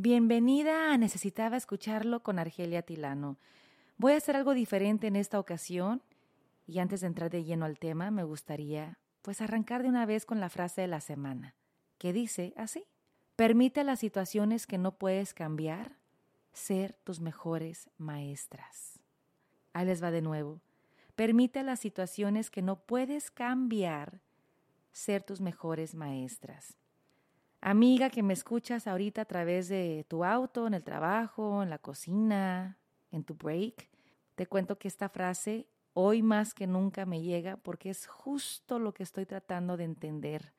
Bienvenida a Necesitaba Escucharlo con Argelia Tilano. Voy a hacer algo diferente en esta ocasión y antes de entrar de lleno al tema me gustaría pues arrancar de una vez con la frase de la semana, que dice así, permite a las situaciones que no puedes cambiar ser tus mejores maestras. Ahí les va de nuevo, permite a las situaciones que no puedes cambiar ser tus mejores maestras. Amiga que me escuchas ahorita a través de tu auto, en el trabajo, en la cocina, en tu break, te cuento que esta frase hoy más que nunca me llega porque es justo lo que estoy tratando de entender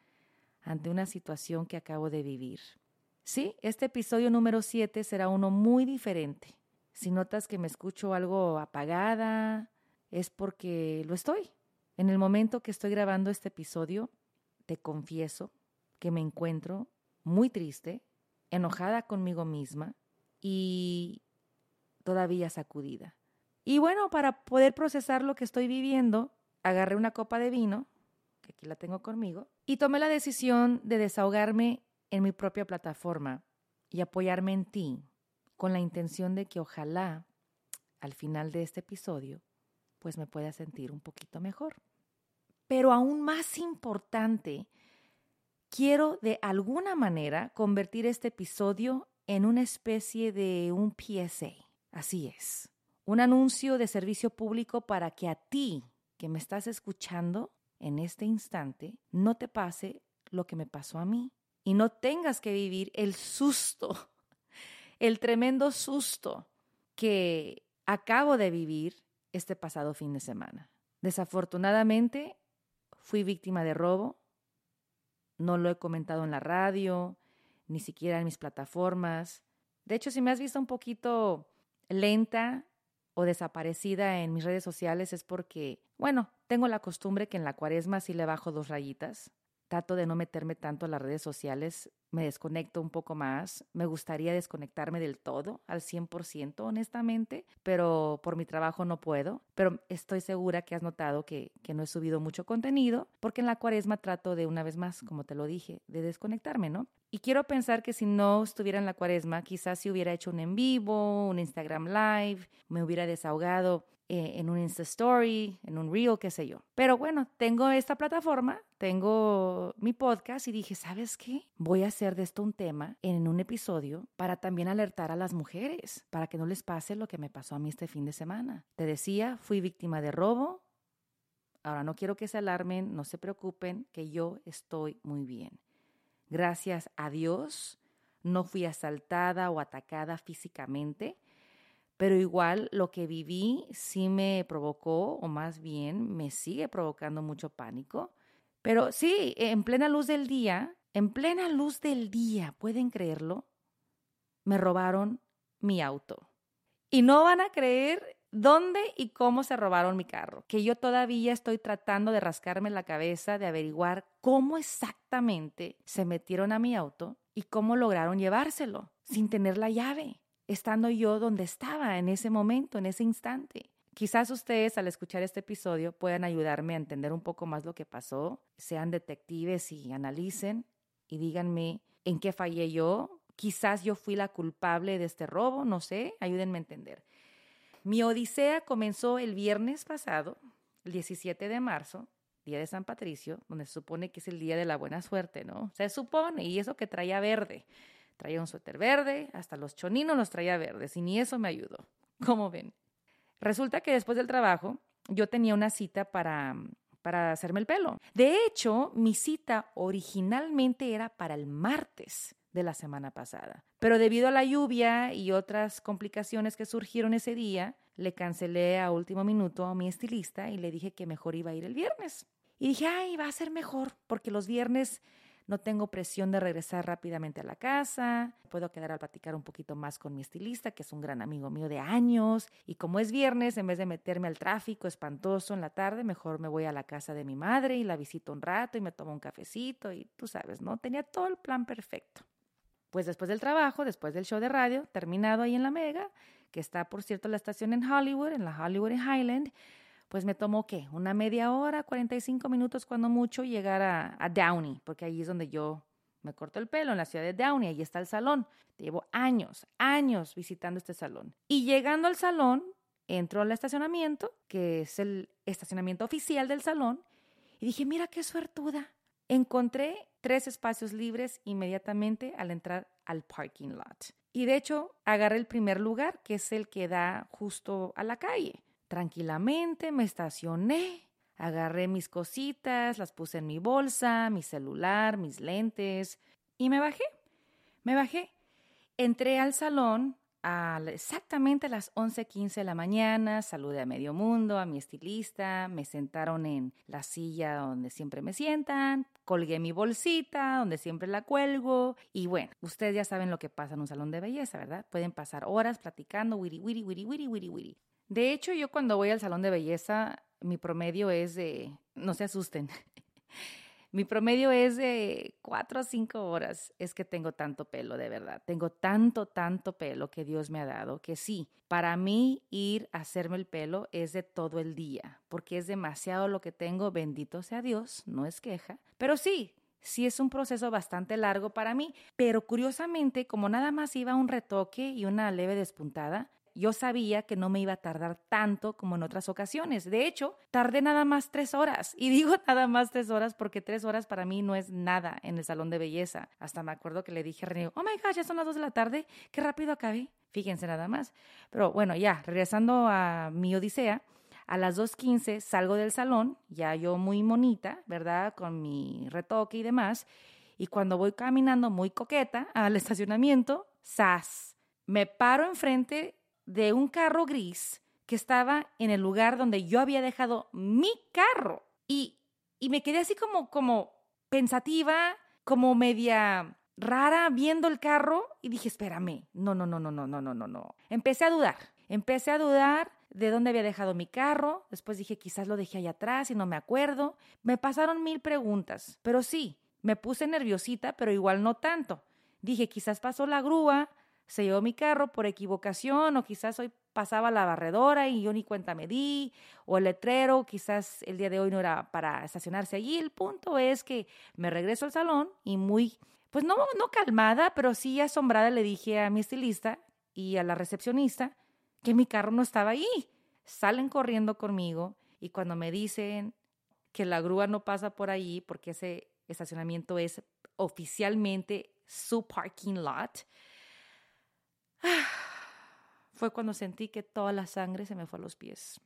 ante una situación que acabo de vivir. Sí, este episodio número 7 será uno muy diferente. Si notas que me escucho algo apagada, es porque lo estoy. En el momento que estoy grabando este episodio, te confieso que me encuentro muy triste, enojada conmigo misma y todavía sacudida. Y bueno, para poder procesar lo que estoy viviendo, agarré una copa de vino, que aquí la tengo conmigo, y tomé la decisión de desahogarme en mi propia plataforma y apoyarme en ti, con la intención de que ojalá al final de este episodio, pues me pueda sentir un poquito mejor. Pero aún más importante quiero de alguna manera convertir este episodio en una especie de un PSA. Así es. Un anuncio de servicio público para que a ti que me estás escuchando en este instante no te pase lo que me pasó a mí y no tengas que vivir el susto, el tremendo susto que acabo de vivir este pasado fin de semana. Desafortunadamente, fui víctima de robo, no lo he comentado en la radio, ni siquiera en mis plataformas. De hecho, si me has visto un poquito lenta o desaparecida en mis redes sociales es porque, bueno, tengo la costumbre que en la cuaresma sí le bajo dos rayitas. Trato de no meterme tanto a las redes sociales, me desconecto un poco más. Me gustaría desconectarme del todo, al 100%, honestamente, pero por mi trabajo no puedo. Pero estoy segura que has notado que, no he subido mucho contenido, porque en la cuaresma trato de, una vez más, como te lo dije, de desconectarme, ¿no? Y quiero pensar que si no estuviera en la cuaresma, quizás si hubiera hecho un en vivo, un Instagram live, me hubiera desahogado eh, en un Insta Story, en un Reel, qué sé yo. Pero bueno, tengo esta plataforma, tengo mi podcast y dije, ¿sabes qué? Voy a hacer de esto un tema en un episodio para también alertar a las mujeres, para que no les pase lo que me pasó a mí este fin de semana. Te decía, fui víctima de robo. Ahora no quiero que se alarmen, no se preocupen, que yo estoy muy bien. Gracias a Dios no fui asaltada o atacada físicamente, pero igual lo que viví sí me provocó, o más bien me sigue provocando mucho pánico. Pero sí, en plena luz del día, en plena luz del día, pueden creerlo, me robaron mi auto. Y no van a creer dónde y cómo se robaron mi carro, que yo todavía estoy tratando de rascarme la cabeza de averiguar cómo exactamente se metieron a mi auto y cómo lograron llevárselo sin tener la llave, estando yo donde estaba en ese momento, en ese instante. Quizás ustedes al escuchar este episodio puedan ayudarme a entender un poco más lo que pasó, sean detectives y analicen y díganme en qué fallé yo. Quizás yo fui la culpable de este robo, no sé, ayúdenme a entender. Mi odisea comenzó el viernes pasado, el 17 de marzo, día de San Patricio, donde se supone que es el día de la buena suerte, ¿no? Se supone, y eso que traía verde. Traía un suéter verde, hasta los choninos los traía verdes, y ni eso me ayudó. ¿Cómo ven? Resulta que después del trabajo, yo tenía una cita para, para hacerme el pelo. De hecho, mi cita originalmente era para el martes de la semana pasada. Pero debido a la lluvia y otras complicaciones que surgieron ese día, le cancelé a último minuto a mi estilista y le dije que mejor iba a ir el viernes. Y dije, ay, va a ser mejor, porque los viernes no tengo presión de regresar rápidamente a la casa, puedo quedar a platicar un poquito más con mi estilista, que es un gran amigo mío de años, y como es viernes, en vez de meterme al tráfico espantoso en la tarde, mejor me voy a la casa de mi madre y la visito un rato y me tomo un cafecito y tú sabes, ¿no? Tenía todo el plan perfecto. Pues después del trabajo, después del show de radio, terminado ahí en la Mega, que está por cierto la estación en Hollywood, en la Hollywood Highland, pues me tomó qué, una media hora, 45 minutos cuando mucho, llegar a, Downey, porque ahí es donde yo Me corto el pelo en la ciudad de Downey, ahí está el salón. Llevo años, años visitando este salón. Y llegando al salón, entro al estacionamiento, que es el estacionamiento oficial del salón, y dije, mira qué suertuda. Encontré tres espacios libres inmediatamente al entrar al parking lot. Y de hecho, agarré el primer lugar, que es el que da justo a la calle. Tranquilamente me estacioné, agarré mis cositas, las puse en mi bolsa, mi celular, mis lentes y me bajé. Me bajé. Entré al salón a exactamente a las 11:15 de la mañana, saludé a medio mundo, a mi estilista, me sentaron en la silla donde siempre me sientan, colgué mi bolsita donde siempre la cuelgo y bueno, ustedes ya saben lo que pasa en un salón de belleza, ¿verdad? Pueden pasar horas platicando, wiri, wiri, wiri, wiri, wiri, wiri. De hecho, yo cuando voy al salón de belleza, mi promedio es de, no se asusten, mi promedio es de cuatro o cinco horas. Es que tengo tanto pelo, de verdad. Tengo tanto, tanto pelo que Dios me ha dado que sí, para mí ir a hacerme el pelo es de todo el día, porque es demasiado lo que tengo, bendito sea Dios, no es queja. Pero sí, sí es un proceso bastante largo para mí, pero curiosamente, como nada más iba un retoque y una leve despuntada, yo sabía que no me iba a tardar tanto como en otras ocasiones. De hecho, tardé nada más tres horas. Y digo nada más tres horas porque tres horas para mí no es nada en el salón de belleza. Hasta me acuerdo que le dije a René, oh my gosh, ya son las dos de la tarde, qué rápido acabé. Fíjense nada más. Pero bueno, ya, regresando a mi odisea, a las 2.15 salgo del salón, ya yo muy monita, ¿verdad? Con mi retoque y demás. Y cuando voy caminando muy coqueta al estacionamiento, ¡zas! Me paro enfrente de un carro gris que estaba en el lugar donde yo había dejado mi carro. Y, y me quedé así como, como pensativa, como media rara viendo el carro y dije, espérame, no, no, no, no, no, no, no, no, no. Empecé a dudar, empecé a dudar de dónde había dejado mi carro, después dije, quizás lo dejé allá atrás y no me acuerdo. Me pasaron mil preguntas, pero sí, me puse nerviosita, pero igual no tanto. Dije, quizás pasó la grúa, se llevó mi carro por equivocación o quizás hoy pasaba la barredora y yo ni cuenta me di, o el letrero, quizás el día de hoy no era para estacionarse allí. El punto es que me regreso al salón y muy, pues no, no calmada, pero sí asombrada le dije a mi estilista y a la recepcionista que mi carro no estaba allí. Salen corriendo conmigo y cuando me dicen que la grúa no pasa por allí porque ese estacionamiento es oficialmente su parking lot, Fue cuando sentí que toda la sangre se me fue a los pies.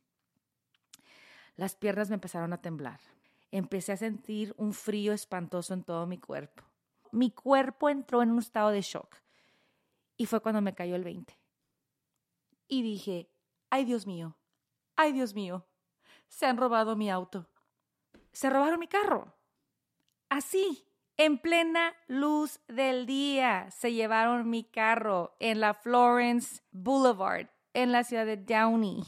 Las piernas me empezaron a temblar. Empecé a sentir un frío espantoso en todo mi cuerpo. Mi cuerpo entró en un estado de shock. Y fue cuando me cayó el 20. Y dije, ay Dios mío, ay Dios mío, se han robado mi auto. Se robaron mi carro. Así, en plena luz del día se llevaron mi carro en la Florence Boulevard, en la ciudad de Downey.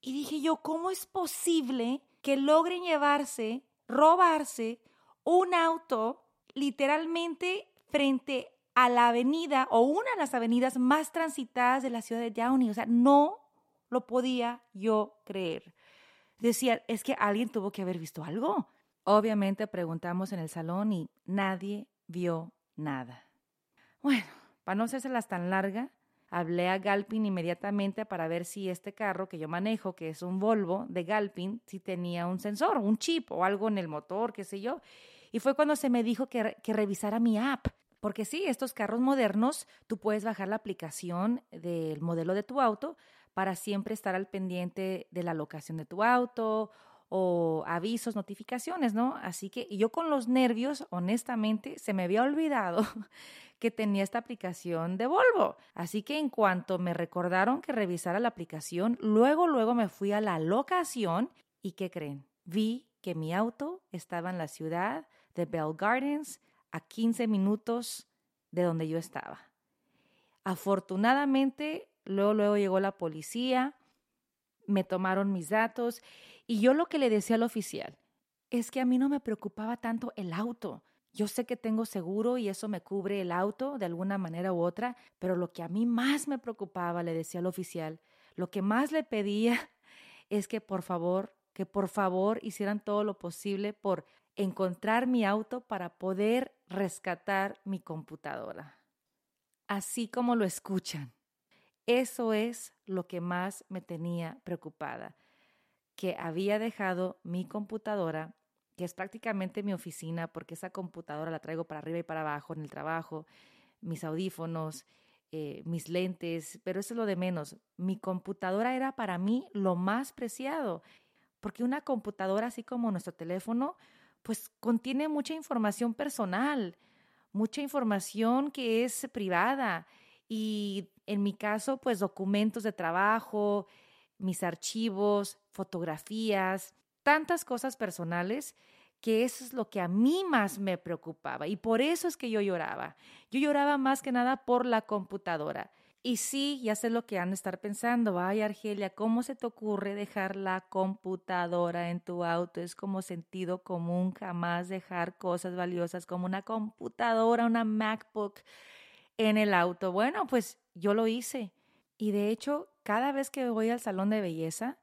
Y dije yo, ¿cómo es posible que logren llevarse, robarse un auto literalmente frente a la avenida o una de las avenidas más transitadas de la ciudad de Downey? O sea, no lo podía yo creer. Decía, es que alguien tuvo que haber visto algo. Obviamente preguntamos en el salón y nadie vio nada. Bueno, para no hacérselas tan larga, hablé a Galpin inmediatamente para ver si este carro que yo manejo, que es un Volvo de Galpin, si tenía un sensor, un chip o algo en el motor, qué sé yo. Y fue cuando se me dijo que, que revisara mi app. Porque sí, estos carros modernos, tú puedes bajar la aplicación del modelo de tu auto para siempre estar al pendiente de la locación de tu auto o avisos, notificaciones, ¿no? Así que yo con los nervios, honestamente, se me había olvidado que tenía esta aplicación de Volvo. Así que en cuanto me recordaron que revisara la aplicación, luego, luego me fui a la locación y ¿qué creen? Vi que mi auto estaba en la ciudad de Bell Gardens a 15 minutos de donde yo estaba. Afortunadamente, luego, luego llegó la policía, me tomaron mis datos y yo lo que le decía al oficial es que a mí no me preocupaba tanto el auto. Yo sé que tengo seguro y eso me cubre el auto de alguna manera u otra, pero lo que a mí más me preocupaba, le decía al oficial, lo que más le pedía es que por favor, que por favor hicieran todo lo posible por encontrar mi auto para poder rescatar mi computadora. Así como lo escuchan. Eso es lo que más me tenía preocupada, que había dejado mi computadora, que es prácticamente mi oficina, porque esa computadora la traigo para arriba y para abajo en el trabajo, mis audífonos, eh, mis lentes, pero eso es lo de menos. Mi computadora era para mí lo más preciado, porque una computadora, así como nuestro teléfono, pues contiene mucha información personal, mucha información que es privada y en mi caso, pues documentos de trabajo, mis archivos, fotografías, tantas cosas personales que eso es lo que a mí más me preocupaba y por eso es que yo lloraba. Yo lloraba más que nada por la computadora. Y sí, ya sé lo que han de estar pensando. Ay, Argelia, ¿cómo se te ocurre dejar la computadora en tu auto? Es como sentido común jamás dejar cosas valiosas como una computadora, una MacBook en el auto. Bueno, pues yo lo hice. Y de hecho, cada vez que voy al salón de belleza,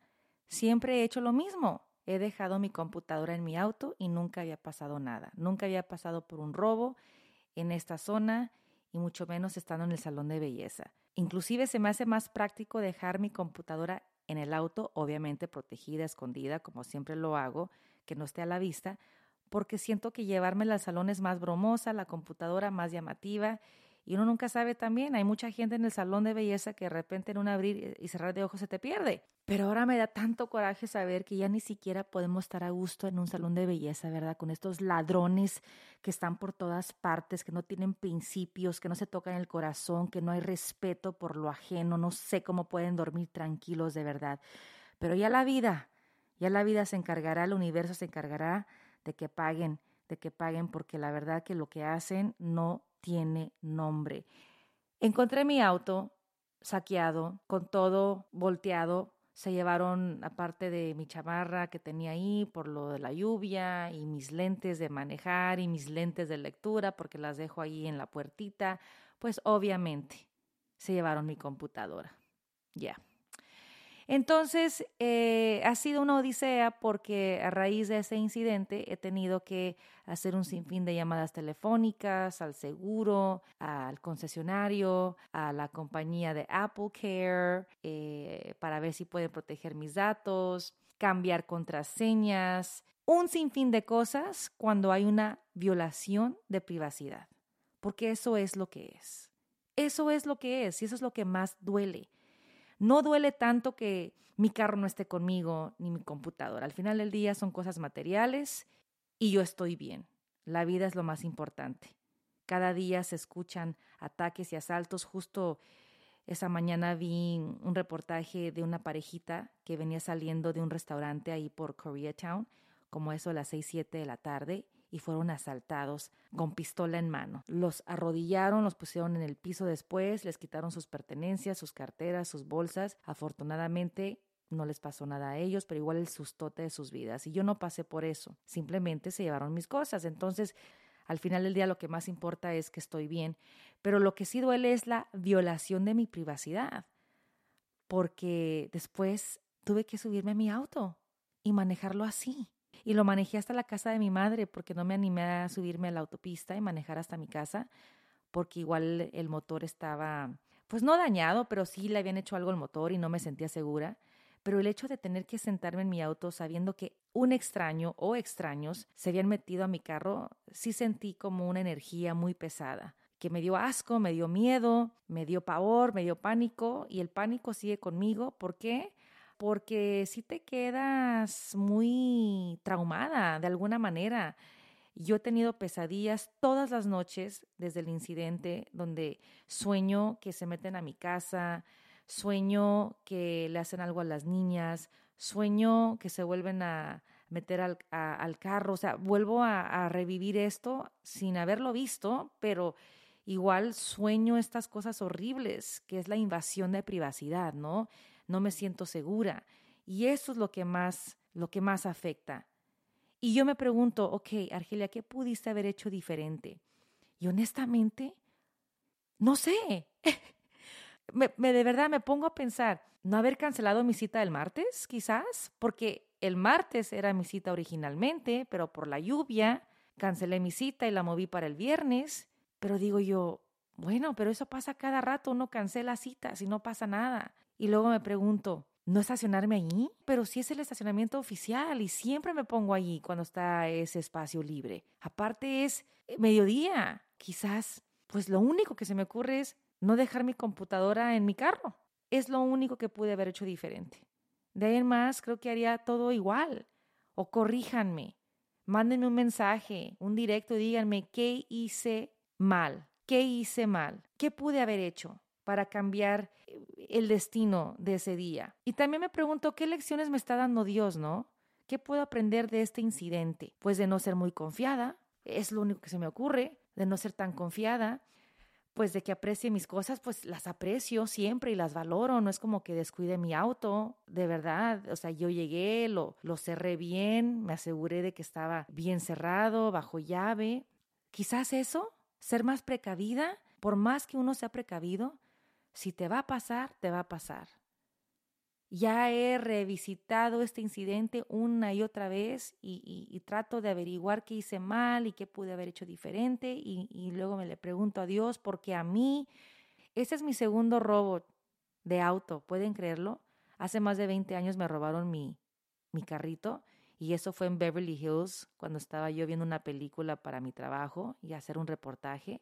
siempre he hecho lo mismo. He dejado mi computadora en mi auto y nunca había pasado nada. Nunca había pasado por un robo en esta zona y mucho menos estando en el salón de belleza. Inclusive se me hace más práctico dejar mi computadora en el auto, obviamente protegida, escondida, como siempre lo hago, que no esté a la vista, porque siento que llevármela al salón es más bromosa, la computadora más llamativa y uno nunca sabe también, hay mucha gente en el salón de belleza que de repente en un abrir y cerrar de ojos se te pierde. Pero ahora me da tanto coraje saber que ya ni siquiera podemos estar a gusto en un salón de belleza, ¿verdad? Con estos ladrones que están por todas partes, que no tienen principios, que no se tocan el corazón, que no hay respeto por lo ajeno, no sé cómo pueden dormir tranquilos de verdad. Pero ya la vida, ya la vida se encargará, el universo se encargará de que paguen, de que paguen, porque la verdad que lo que hacen no tiene nombre. Encontré mi auto saqueado, con todo volteado. Se llevaron, aparte de mi chamarra que tenía ahí por lo de la lluvia, y mis lentes de manejar y mis lentes de lectura, porque las dejo ahí en la puertita, pues obviamente se llevaron mi computadora. Ya. Entonces, eh, ha sido una odisea porque a raíz de ese incidente he tenido que hacer un sinfín de llamadas telefónicas al seguro, al concesionario, a la compañía de Apple Care, eh, para ver si pueden proteger mis datos, cambiar contraseñas, un sinfín de cosas cuando hay una violación de privacidad, porque eso es lo que es. Eso es lo que es y eso es lo que más duele no duele tanto que mi carro no esté conmigo ni mi computadora. Al final del día son cosas materiales y yo estoy bien. La vida es lo más importante. Cada día se escuchan ataques y asaltos. Justo esa mañana vi un reportaje de una parejita que venía saliendo de un restaurante ahí por Koreatown, como eso a las 6, 7 de la tarde, y fueron asaltados con pistola en mano. Los arrodillaron, los pusieron en el piso después, les quitaron sus pertenencias, sus carteras, sus bolsas. Afortunadamente no les pasó nada a ellos, pero igual el sustote de sus vidas. Y yo no pasé por eso, simplemente se llevaron mis cosas. Entonces, al final del día lo que más importa es que estoy bien, pero lo que sí duele es la violación de mi privacidad, porque después tuve que subirme a mi auto y manejarlo así y lo manejé hasta la casa de mi madre porque no me animé a subirme a la autopista y manejar hasta mi casa porque igual el motor estaba, pues no dañado, pero sí le habían hecho algo al motor y no me sentía segura. Pero el hecho de tener que sentarme en mi auto sabiendo que un extraño o extraños se habían metido a mi carro, sí sentí como una energía muy pesada que me dio asco, me dio miedo, me dio pavor, me dio pánico y el pánico sigue conmigo. ¿Por qué? Porque si te quedas muy traumada de alguna manera. Yo he tenido pesadillas todas las noches desde el incidente donde sueño que se meten a mi casa, sueño que le hacen algo a las niñas, sueño que se vuelven a meter al, carro, o sea, vuelvo a, a revivir esto sin haberlo visto, pero igual sueño estas cosas horribles, que es la invasión de privacidad, ¿no? No me siento segura. Y eso es lo que más, lo que más afecta. Y yo me pregunto, ok, Argelia, ¿qué pudiste haber hecho diferente? Y honestamente, no sé. me, de verdad me pongo a pensar, no haber cancelado mi cita del martes, quizás, porque el martes era mi cita originalmente, pero por la lluvia cancelé mi cita y la moví para el viernes. Pero digo yo, bueno, pero eso pasa cada rato, uno cancela citas y no pasa nada. Y luego me pregunto, ¿no estacionarme allí? Pero si es el estacionamiento oficial y siempre me pongo allí cuando está ese espacio libre. Aparte es eh, mediodía. Quizás, pues lo único que se me ocurre es no dejar mi computadora en mi carro. Es lo único que pude haber hecho diferente. De ahí en más, creo que haría todo igual. O corríjanme. Mándenme un mensaje, un directo, díganme qué hice mal, qué hice mal, qué pude haber hecho para cambiar eh, el destino de ese día. Y también me pregunto qué lecciones me está dando Dios, ¿no? ¿Qué puedo aprender de este incidente? Pues de no ser muy confiada, es lo único que se me ocurre, de no ser tan confiada, pues de que aprecie mis cosas, pues las aprecio siempre y las valoro, no es como que descuide mi auto, de verdad, o sea, yo llegué, lo, lo cerré bien, me aseguré de que estaba bien cerrado, bajo llave. Quizás eso, ser más precavida, por más que uno sea precavido, si te va a pasar, te va a pasar. Ya he revisitado este incidente una y otra vez y, trato de averiguar qué hice mal y qué pude haber hecho diferente y, luego me le pregunto a Dios porque a mí, ese es mi segundo robo de auto, ¿pueden creerlo? Hace más de 20 años me robaron mi, mi carrito y eso fue en Beverly Hills cuando estaba yo viendo una película para mi trabajo y hacer un reportaje.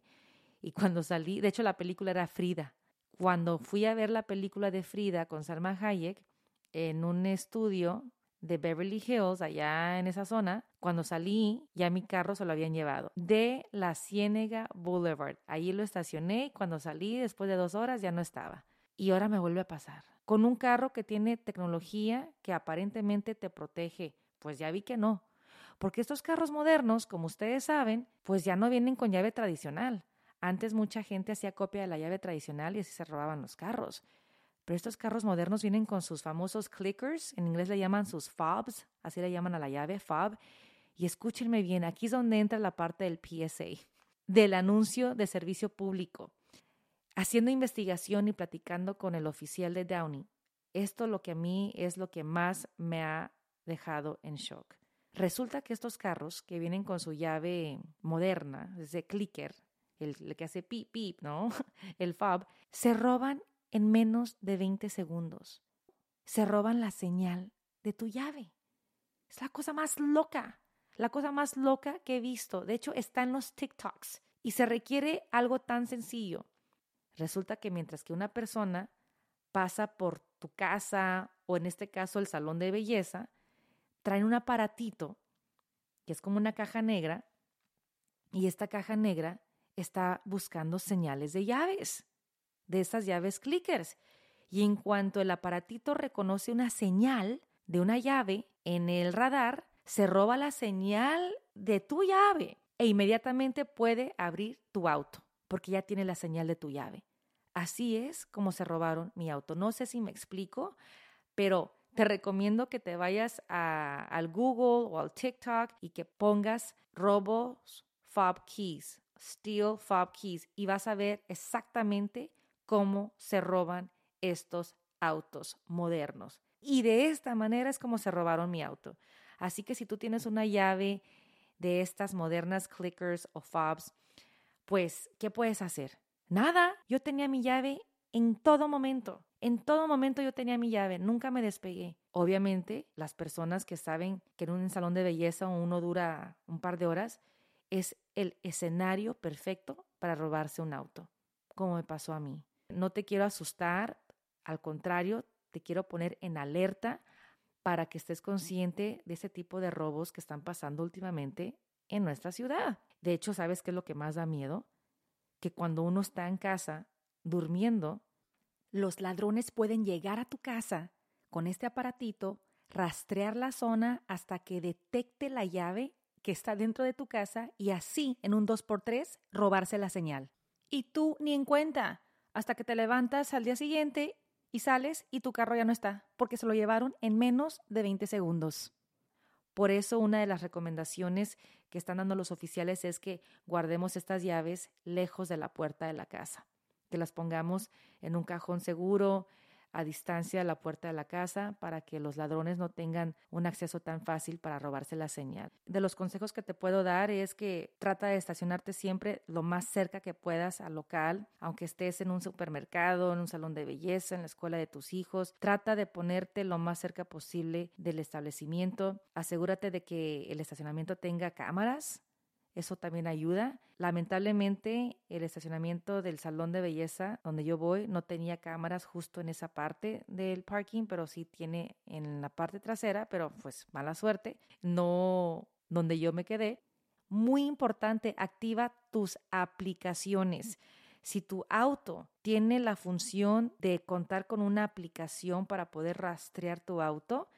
Y cuando salí, de hecho la película era Frida, cuando fui a ver la película de Frida con Salma Hayek en un estudio de Beverly Hills, allá en esa zona, cuando salí, ya mi carro se lo habían llevado de la Ciénega Boulevard. Allí lo estacioné y cuando salí, después de dos horas, ya no estaba. Y ahora me vuelve a pasar. Con un carro que tiene tecnología que aparentemente te protege. Pues ya vi que no. Porque estos carros modernos, como ustedes saben, pues ya no vienen con llave tradicional. Antes mucha gente hacía copia de la llave tradicional y así se robaban los carros. Pero estos carros modernos vienen con sus famosos clickers, en inglés le llaman sus fobs, así le llaman a la llave, fob. Y escúchenme bien, aquí es donde entra la parte del PSA, del anuncio de servicio público. Haciendo investigación y platicando con el oficial de Downey, esto lo que a mí es lo que más me ha dejado en shock. Resulta que estos carros que vienen con su llave moderna, ese clicker, el, que hace pip, pip, ¿no? El fob, se roban en menos de 20 segundos. Se roban la señal de tu llave. Es la cosa más loca, la cosa más loca que he visto. De hecho, está en los TikToks y se requiere algo tan sencillo. Resulta que mientras que una persona pasa por tu casa o en este caso el salón de belleza, traen un aparatito que es como una caja negra y esta caja negra está buscando señales de llaves, de estas llaves clickers. Y en cuanto el aparatito reconoce una señal de una llave en el radar, se roba la señal de tu llave e inmediatamente puede abrir tu auto, porque ya tiene la señal de tu llave. Así es como se robaron mi auto. No sé si me explico, pero te recomiendo que te vayas al Google o al TikTok y que pongas robos fob keys Steel Fob Keys y vas a ver exactamente cómo se roban estos autos modernos. Y de esta manera es como se robaron mi auto. Así que si tú tienes una llave de estas modernas clickers o fobs, pues, ¿qué puedes hacer? Nada, yo tenía mi llave en todo momento. En todo momento yo tenía mi llave, nunca me despegué. Obviamente, las personas que saben que en un salón de belleza uno dura un par de horas, es el escenario perfecto para robarse un auto, como me pasó a mí. No te quiero asustar, al contrario, te quiero poner en alerta para que estés consciente de ese tipo de robos que están pasando últimamente en nuestra ciudad. De hecho, ¿sabes qué es lo que más da miedo? Que cuando uno está en casa durmiendo, los ladrones pueden llegar a tu casa con este aparatito, rastrear la zona hasta que detecte la llave que está dentro de tu casa y así, en un 2x3, robarse la señal. Y tú ni en cuenta, hasta que te levantas al día siguiente y sales y tu carro ya no está, porque se lo llevaron en menos de 20 segundos. Por eso una de las recomendaciones que están dando los oficiales es que guardemos estas llaves lejos de la puerta de la casa, que las pongamos en un cajón seguro, a distancia la puerta de la casa para que los ladrones no tengan un acceso tan fácil para robarse la señal. De los consejos que te puedo dar es que trata de estacionarte siempre lo más cerca que puedas al local, aunque estés en un supermercado, en un salón de belleza, en la escuela de tus hijos, trata de ponerte lo más cerca posible del establecimiento. Asegúrate de que el estacionamiento tenga cámaras eso también ayuda. Lamentablemente, el estacionamiento del salón de belleza donde yo voy no tenía cámaras justo en esa parte del parking, pero sí tiene en la parte trasera, pero pues mala suerte, no donde yo me quedé. Muy importante, activa tus aplicaciones. Si tu auto tiene la función de contar con una aplicación para poder rastrear tu auto,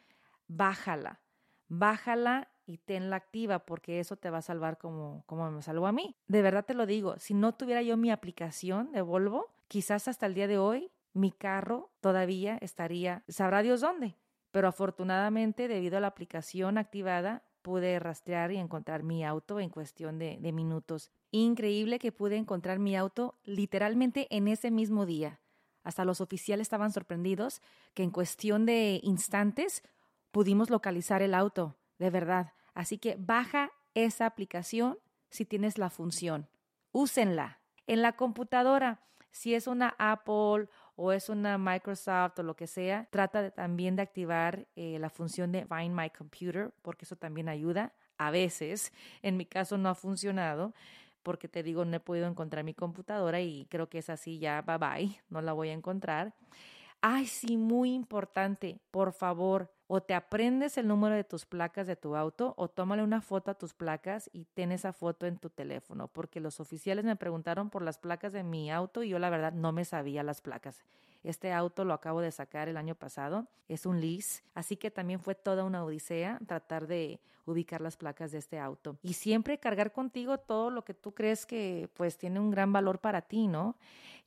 bájala. Bájala y tenla activa porque eso te va a salvar como, como me salvó a mí. De verdad te lo digo, si no tuviera yo mi aplicación de Volvo, quizás hasta el día de hoy mi carro todavía estaría, sabrá Dios dónde. Pero afortunadamente, debido a la aplicación activada, pude rastrear y encontrar mi auto en cuestión de, de minutos. Increíble que pude encontrar mi auto literalmente en ese mismo día. Hasta los oficiales estaban sorprendidos que en cuestión de instantes pudimos localizar el auto de verdad. Así que baja esa aplicación si tienes la función. Úsenla. En la computadora, si es una Apple o es una Microsoft o lo que sea, trata también de activar eh, la función de Find My Computer, porque eso también ayuda. A veces, en mi caso no ha funcionado, porque te digo, no he podido encontrar mi computadora y creo que es así ya, bye bye, no la voy a encontrar. Ay, sí, muy importante, por favor, o te aprendes el número de tus placas de tu auto o tómale una foto a tus placas y ten esa foto en tu teléfono, porque los oficiales me preguntaron por las placas de mi auto y yo la verdad no me sabía las placas. Este auto lo acabo de sacar el año pasado, es un lease, así que también fue toda una odisea tratar de ubicar las placas de este auto. Y siempre cargar contigo todo lo que tú crees que pues tiene un gran valor para ti, ¿no?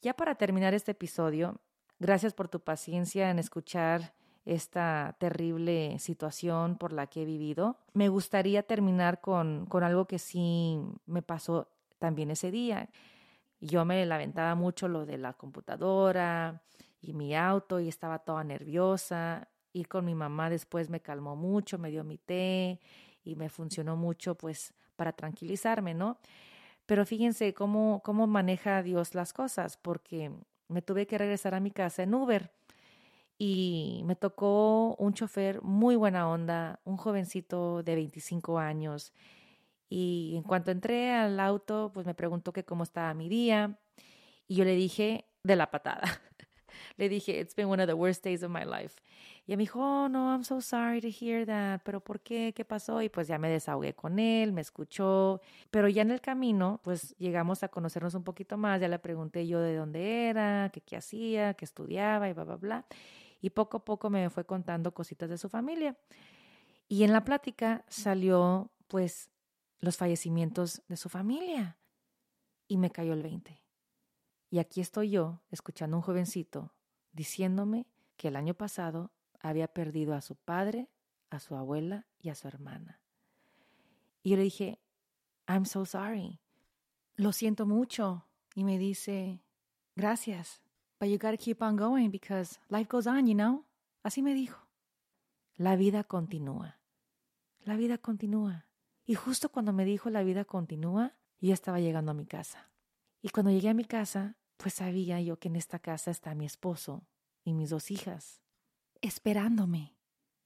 Ya para terminar este episodio, gracias por tu paciencia en escuchar esta terrible situación por la que he vivido. Me gustaría terminar con, con algo que sí me pasó también ese día. Yo me lamentaba mucho lo de la computadora y mi auto y estaba toda nerviosa. Ir con mi mamá después me calmó mucho, me dio mi té y me funcionó mucho pues para tranquilizarme, ¿no? Pero fíjense cómo, cómo maneja Dios las cosas, porque me tuve que regresar a mi casa en Uber y me tocó un chofer muy buena onda, un jovencito de 25 años. Y en cuanto entré al auto, pues me preguntó que cómo estaba mi día y yo le dije de la patada. le dije, it's been one of the worst days of my life. Y él me dijo, oh, no, I'm so sorry to hear that, pero ¿por qué? ¿Qué pasó? Y pues ya me desahogué con él, me escuchó, pero ya en el camino, pues llegamos a conocernos un poquito más, ya le pregunté yo de dónde era, qué, qué hacía, qué estudiaba y bla, bla, bla y poco a poco me fue contando cositas de su familia. Y en la plática salió pues los fallecimientos de su familia y me cayó el 20. Y aquí estoy yo escuchando a un jovencito diciéndome que el año pasado había perdido a su padre, a su abuela y a su hermana. Y yo le dije, I'm so sorry. Lo siento mucho. Y me dice, gracias. But you gotta keep on going because life goes on, you know? Así me dijo. La vida continúa. La vida continúa. Y justo cuando me dijo la vida continúa, yo estaba llegando a mi casa. Y cuando llegué a mi casa, pues sabía yo que en esta casa está mi esposo y mis dos hijas, esperándome.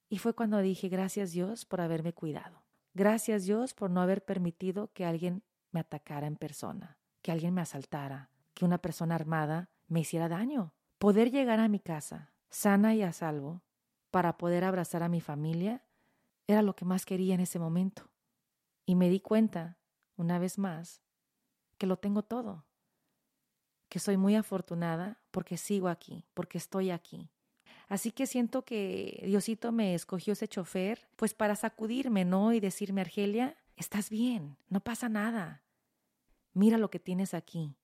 Y fue cuando dije, gracias Dios por haberme cuidado. Gracias Dios por no haber permitido que alguien me atacara en persona, que alguien me asaltara, que una persona armada me hiciera daño. Poder llegar a mi casa sana y a salvo para poder abrazar a mi familia era lo que más quería en ese momento. Y me di cuenta, una vez más, que lo tengo todo, que soy muy afortunada porque sigo aquí, porque estoy aquí. Así que siento que Diosito me escogió ese chofer, pues para sacudirme, ¿no? Y decirme, Argelia, estás bien, no pasa nada. Mira lo que tienes aquí.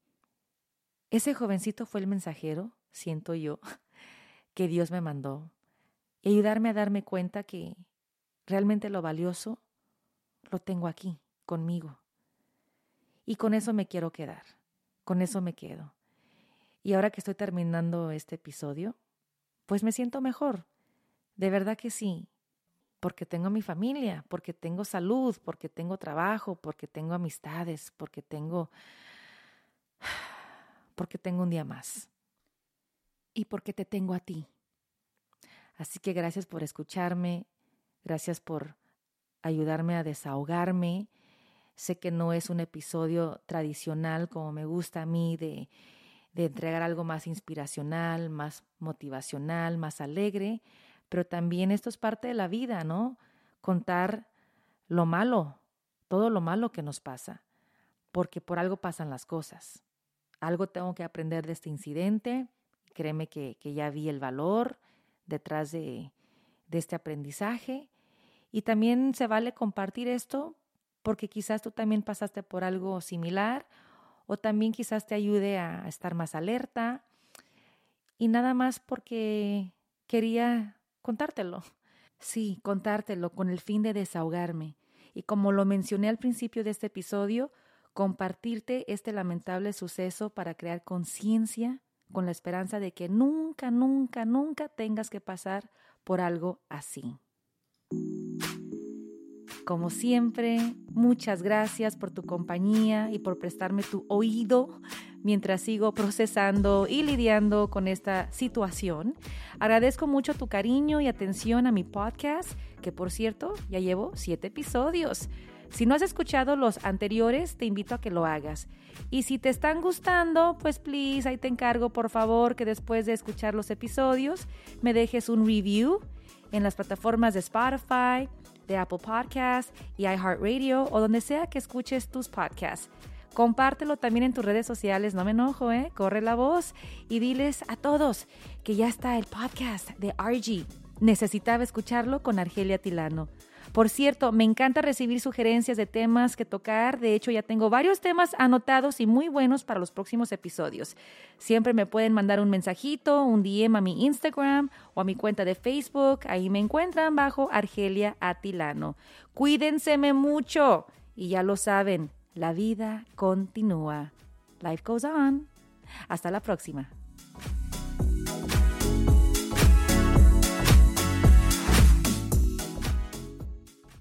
Ese jovencito fue el mensajero, siento yo, que Dios me mandó, y ayudarme a darme cuenta que realmente lo valioso lo tengo aquí, conmigo. Y con eso me quiero quedar, con eso me quedo. Y ahora que estoy terminando este episodio, pues me siento mejor. De verdad que sí. Porque tengo mi familia, porque tengo salud, porque tengo trabajo, porque tengo amistades, porque tengo porque tengo un día más. Y porque te tengo a ti. Así que gracias por escucharme, gracias por ayudarme a desahogarme. Sé que no es un episodio tradicional como me gusta a mí de, de entregar algo más inspiracional, más motivacional, más alegre, pero también esto es parte de la vida, ¿no? Contar lo malo, todo lo malo que nos pasa, porque por algo pasan las cosas. Algo tengo que aprender de este incidente, créeme que, que ya vi el valor, detrás de, este aprendizaje. Y también se vale compartir esto porque quizás tú también pasaste por algo similar o también quizás te ayude a estar más alerta. Y nada más porque quería contártelo. Sí, contártelo con el fin de desahogarme. Y como lo mencioné al principio de este episodio, compartirte este lamentable suceso para crear conciencia con la esperanza de que nunca, nunca, nunca tengas que pasar por algo así. Como siempre, muchas gracias por tu compañía y por prestarme tu oído mientras sigo procesando y lidiando con esta situación. Agradezco mucho tu cariño y atención a mi podcast, que por cierto ya llevo siete episodios. Si no has escuchado los anteriores, te invito a que lo hagas. Y si te están gustando, pues please, ahí te encargo por favor que después de escuchar los episodios me dejes un review en las plataformas de Spotify, de Apple Podcasts y iHeartRadio o donde sea que escuches tus podcasts. Compártelo también en tus redes sociales, no me enojo, ¿eh? Corre la voz y diles a todos que ya está el podcast de RG. Necesitaba escucharlo con Argelia Tilano. Por cierto, me encanta recibir sugerencias de temas que tocar. De hecho, ya tengo varios temas anotados y muy buenos para los próximos episodios. Siempre me pueden mandar un mensajito, un DM a mi Instagram o a mi cuenta de Facebook. Ahí me encuentran bajo Argelia Atilano. Cuídense mucho. Y ya lo saben, la vida continúa. Life goes on. Hasta la próxima.